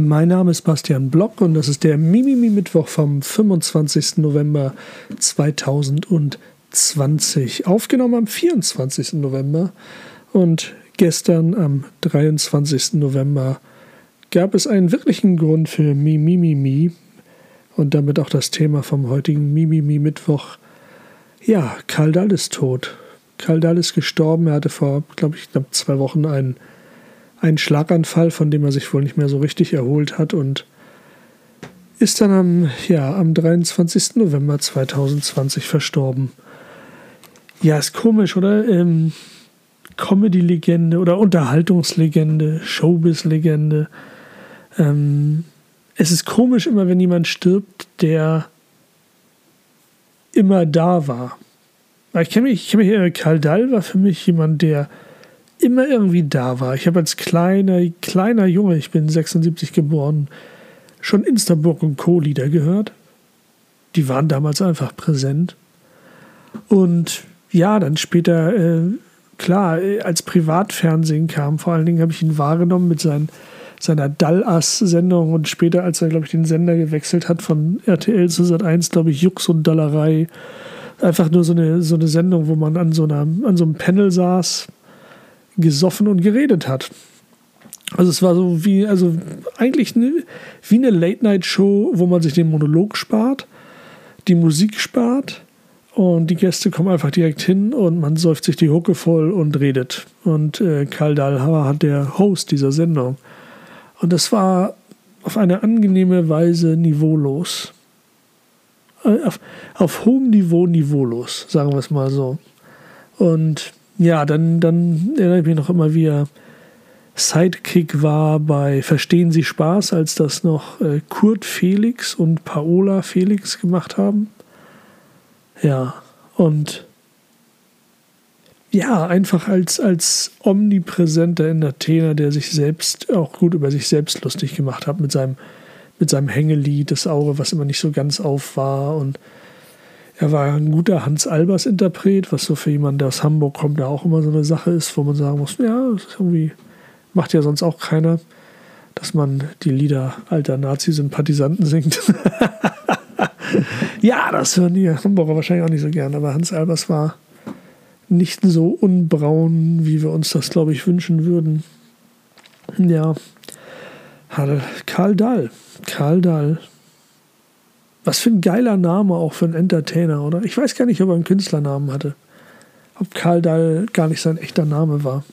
Mein Name ist Bastian Block und das ist der Mimimi Mittwoch vom 25. November 2020. Aufgenommen am 24. November und gestern am 23. November gab es einen wirklichen Grund für Mimimi und damit auch das Thema vom heutigen Mimimi Mittwoch. Ja, Karl Dall ist tot. Karl Dall ist gestorben. Er hatte vor, glaube ich, knapp zwei Wochen einen einen Schlaganfall, von dem er sich wohl nicht mehr so richtig erholt hat und ist dann am, ja, am 23. November 2020 verstorben. Ja, ist komisch, oder? Ähm, Comedy-Legende oder Unterhaltungslegende, Showbiz-Legende. Ähm, es ist komisch immer, wenn jemand stirbt, der immer da war. Ich kenne mich, ich kenne mich, äh, Karl Dall war für mich jemand, der immer irgendwie da war. Ich habe als kleiner, kleiner Junge, ich bin 76 geboren, schon Instaburg und Co. Lieder gehört. Die waren damals einfach präsent. Und ja, dann später, äh, klar, als Privatfernsehen kam, vor allen Dingen habe ich ihn wahrgenommen mit seinen, seiner Dallas-Sendung und später, als er, glaube ich, den Sender gewechselt hat von RTL zu Sat1, glaube ich, Jux und Dallerei. Einfach nur so eine, so eine Sendung, wo man an so, einer, an so einem Panel saß gesoffen und geredet hat. Also es war so wie, also eigentlich eine, wie eine Late-Night-Show, wo man sich den Monolog spart, die Musik spart und die Gäste kommen einfach direkt hin und man säuft sich die Hucke voll und redet. Und äh, Karl Dahlhauer hat der Host dieser Sendung. Und das war auf eine angenehme Weise niveaulos. Äh, auf, auf hohem Niveau niveaulos, sagen wir es mal so. Und ja, dann, dann erinnere ich mich noch immer, wie er Sidekick war bei Verstehen Sie Spaß, als das noch äh, Kurt Felix und Paola Felix gemacht haben. Ja, und ja, einfach als, als omnipräsenter Entertainer, der sich selbst auch gut über sich selbst lustig gemacht hat mit seinem, mit seinem Hängelied, das Auge, was immer nicht so ganz auf war und er war ein guter Hans-Albers-Interpret, was so für jemanden, der aus Hamburg kommt, da auch immer so eine Sache ist, wo man sagen muss, ja, das irgendwie macht ja sonst auch keiner, dass man die Lieder alter Nazi-Sympathisanten singt. ja, das hören die Hamburger wahrscheinlich auch nicht so gern, aber Hans Albers war nicht so unbraun, wie wir uns das, glaube ich, wünschen würden. Ja, Karl Dahl. Karl Dahl. Was für ein geiler Name auch für einen Entertainer, oder? Ich weiß gar nicht, ob er einen Künstlernamen hatte. Ob Karl Dahl gar nicht sein echter Name war.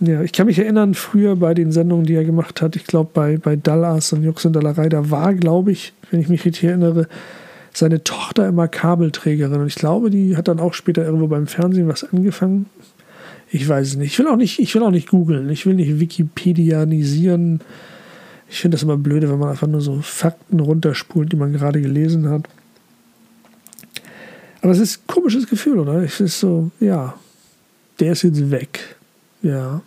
Ja, ich kann mich erinnern, früher bei den Sendungen, die er gemacht hat, ich glaube bei, bei Dallas und Jux und Dallerei, da war, glaube ich, wenn ich mich richtig erinnere, seine Tochter immer Kabelträgerin. Und ich glaube, die hat dann auch später irgendwo beim Fernsehen was angefangen. Ich weiß es nicht. Ich will auch nicht, ich will auch nicht googeln. Ich will nicht Wikipedianisieren. Ich finde das immer blöde, wenn man einfach nur so Fakten runterspult, die man gerade gelesen hat. Aber es ist ein komisches Gefühl, oder? Es ist so, ja, der ist jetzt weg. Ja.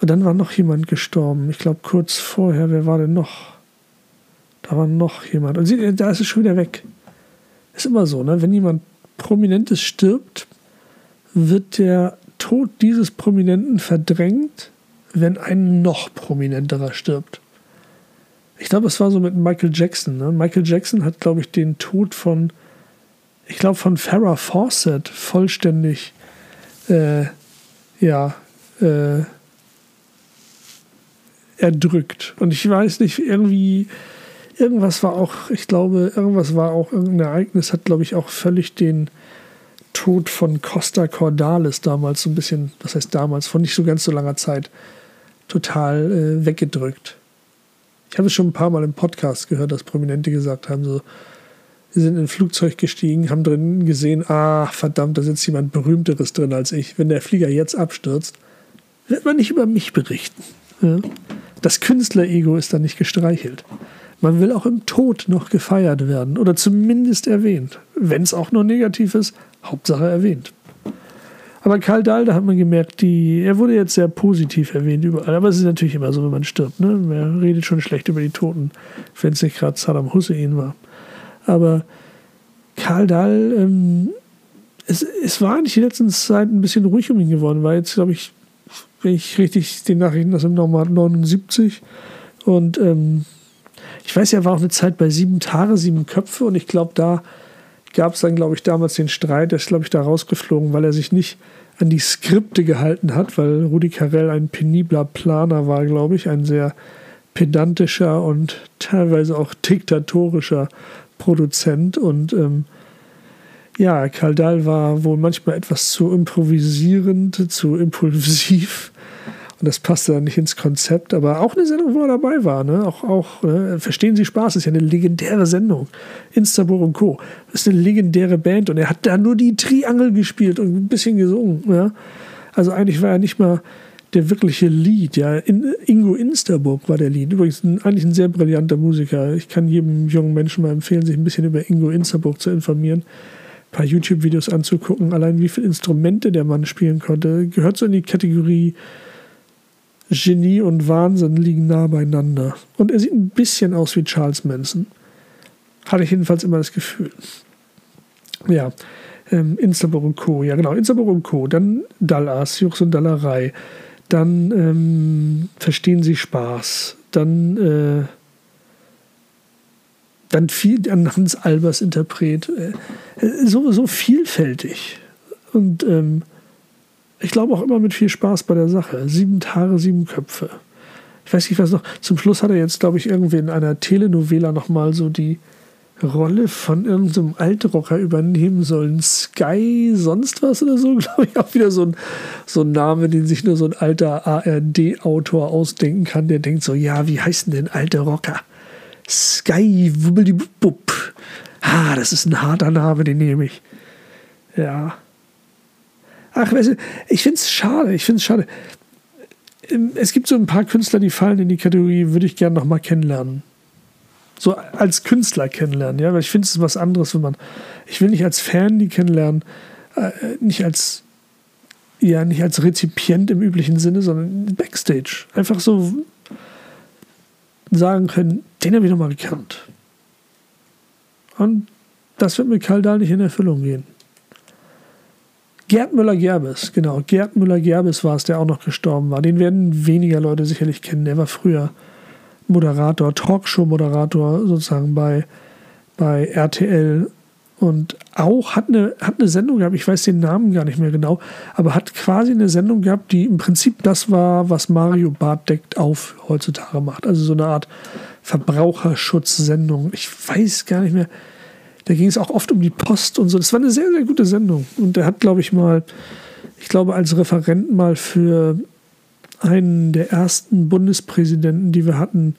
Und dann war noch jemand gestorben. Ich glaube, kurz vorher, wer war denn noch? Da war noch jemand. Und sie, da ist es schon wieder weg. Ist immer so, ne? Wenn jemand Prominentes stirbt, wird der Tod dieses Prominenten verdrängt wenn ein noch prominenterer stirbt. Ich glaube, es war so mit Michael Jackson. Ne? Michael Jackson hat, glaube ich, den Tod von, ich glaube, von Farrah Fawcett vollständig, äh, ja, äh, erdrückt. Und ich weiß nicht, irgendwie, irgendwas war auch, ich glaube, irgendwas war auch, irgendein Ereignis hat, glaube ich, auch völlig den Tod von Costa Cordalis damals so ein bisschen, was heißt damals, von nicht so ganz so langer Zeit, total äh, weggedrückt. Ich habe es schon ein paar Mal im Podcast gehört, dass Prominente gesagt haben, so, sie sind in ein Flugzeug gestiegen, haben drin gesehen, ah, verdammt, da sitzt jemand Berühmteres drin als ich. Wenn der Flieger jetzt abstürzt, wird man nicht über mich berichten. Ja? Das Künstlerego ist dann nicht gestreichelt. Man will auch im Tod noch gefeiert werden oder zumindest erwähnt. Wenn es auch nur negativ ist, Hauptsache erwähnt. Aber Karl Dahl, da hat man gemerkt, die, er wurde jetzt sehr positiv erwähnt überall. Aber es ist natürlich immer so, wenn man stirbt. Ne? Man redet schon schlecht über die Toten, wenn es nicht gerade Saddam Hussein war. Aber Karl Dahl, ähm, es, es war eigentlich die letzten Zeit ein bisschen ruhig um ihn geworden, weil jetzt, glaube ich, wenn ich richtig den Nachrichten das im Normal 79 Und ähm, ich weiß, er war auch eine Zeit bei sieben Tage, sieben Köpfe und ich glaube, da gab es dann, glaube ich, damals den Streit, der ist, glaube ich, da rausgeflogen, weil er sich nicht an die Skripte gehalten hat, weil Rudi Carell ein penibler Planer war, glaube ich, ein sehr pedantischer und teilweise auch diktatorischer Produzent. Und ähm, ja, Karl Dahl war wohl manchmal etwas zu improvisierend, zu impulsiv und das passte dann nicht ins Konzept, aber auch eine Sendung, wo er dabei war. Ne? Auch, auch ne? Verstehen Sie Spaß ist ja eine legendäre Sendung. Instabur und Co. Das ist eine legendäre Band und er hat da nur die Triangel gespielt und ein bisschen gesungen. Ja? Also eigentlich war er nicht mal der wirkliche Lied. Ja? In, Ingo Insterburg war der Lied. Übrigens ein, eigentlich ein sehr brillanter Musiker. Ich kann jedem jungen Menschen mal empfehlen, sich ein bisschen über Ingo Insterburg zu informieren. Ein paar YouTube-Videos anzugucken, allein wie viele Instrumente der Mann spielen konnte. Gehört so in die Kategorie Genie und Wahnsinn liegen nah beieinander. Und er sieht ein bisschen aus wie Charles Manson. Hatte ich jedenfalls immer das Gefühl. Ja, ähm, Instaburg und Co. Ja, genau, Instaburg und Co. Dann Dallas, Jux und Dallerei. Dann ähm, Verstehen Sie Spaß. Dann, äh, dann viel an Hans Albers Interpret. Äh, so, so vielfältig. Und ähm, ich glaube auch immer mit viel Spaß bei der Sache. Sieben Tage, sieben Köpfe. Ich weiß nicht, was noch. Zum Schluss hat er jetzt, glaube ich, irgendwie in einer Telenovela nochmal so die Rolle von irgendeinem Altrocker übernehmen sollen. Sky, sonst was oder so, glaube ich, auch wieder so ein, so ein Name, den sich nur so ein alter ARD-Autor ausdenken kann, der denkt so, ja, wie heißen denn alte Rocker? Sky, wubbelibub. Ah, das ist ein harter Name, den nehme ich. Ja. Ach, weißt du, ich finde es schade. Ich finde es schade. Ähm, es gibt so ein paar Künstler, die fallen in die Kategorie, würde ich gerne nochmal kennenlernen. So als Künstler kennenlernen, ja, weil ich finde es was anderes, wenn man. Ich will nicht als Fan die kennenlernen, äh, nicht als ja, nicht als Rezipient im üblichen Sinne, sondern Backstage. Einfach so sagen können, den habe ich nochmal gekannt. Und das wird mit Karl Dahl nicht in Erfüllung gehen. Gerd Müller-Gerbes, genau. Gerd Müller-Gerbes war es, der auch noch gestorben war. Den werden weniger Leute sicherlich kennen. Der war früher Moderator, Talkshow-Moderator sozusagen bei, bei RTL und auch hat eine, hat eine Sendung gehabt, ich weiß den Namen gar nicht mehr genau, aber hat quasi eine Sendung gehabt, die im Prinzip das war, was Mario Barth deckt auf heutzutage macht. Also so eine Art Verbraucherschutzsendung. Ich weiß gar nicht mehr, da ging es auch oft um die Post und so. Das war eine sehr, sehr gute Sendung. Und er hat, glaube ich, mal, ich glaube, als Referent mal für einen der ersten Bundespräsidenten, die wir hatten,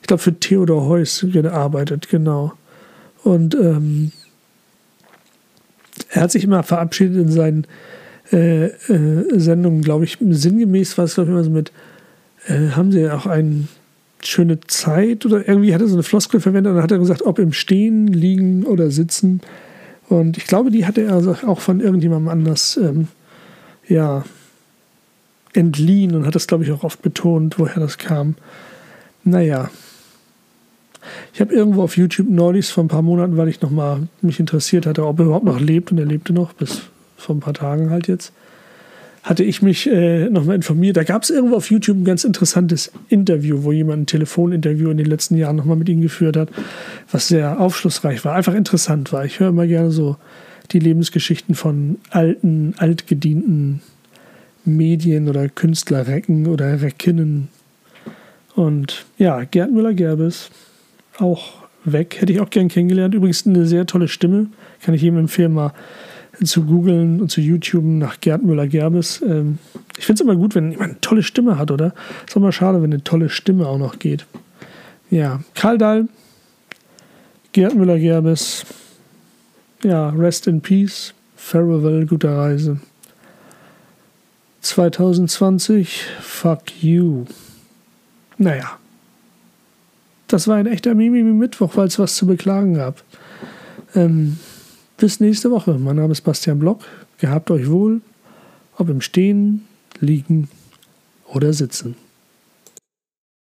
ich glaube, für Theodor Heuss gearbeitet, genau. Und ähm, er hat sich immer verabschiedet in seinen äh, äh, Sendungen, glaube ich, sinngemäß war es, glaube ich, immer so mit, äh, haben Sie auch einen schöne Zeit oder irgendwie hat er so eine Floskel verwendet und dann hat er gesagt, ob im Stehen, Liegen oder Sitzen. Und ich glaube, die hatte er auch von irgendjemandem anders ähm, ja, entliehen und hat das, glaube ich, auch oft betont, woher das kam. Naja. Ich habe irgendwo auf YouTube neulich vor ein paar Monaten, weil ich nochmal mich interessiert hatte, ob er überhaupt noch lebt und er lebte noch, bis vor ein paar Tagen halt jetzt hatte ich mich äh, nochmal informiert. Da gab es irgendwo auf YouTube ein ganz interessantes Interview, wo jemand ein Telefoninterview in den letzten Jahren nochmal mit ihm geführt hat, was sehr aufschlussreich war, einfach interessant war. Ich höre immer gerne so die Lebensgeschichten von alten, altgedienten Medien oder Künstlerrecken oder Reckinnen. Und ja, Gerd Müller-Gerbes, auch weg, hätte ich auch gern kennengelernt. Übrigens eine sehr tolle Stimme, kann ich jedem empfehlen, mal zu googeln und zu YouTube nach Gerd Müller-Gerbes. Ähm, ich finde es immer gut, wenn jemand eine tolle Stimme hat, oder? Ist mal schade, wenn eine tolle Stimme auch noch geht. Ja, Karl Dahl, Gerd Müller-Gerbes, ja, Rest in Peace, Farewell, gute Reise. 2020, fuck you. Naja, das war ein echter Mimimi-Mittwoch, weil es was zu beklagen gab. Ähm, bis nächste Woche. Mein Name ist Bastian Block. Gehabt euch wohl, ob im Stehen, Liegen oder Sitzen.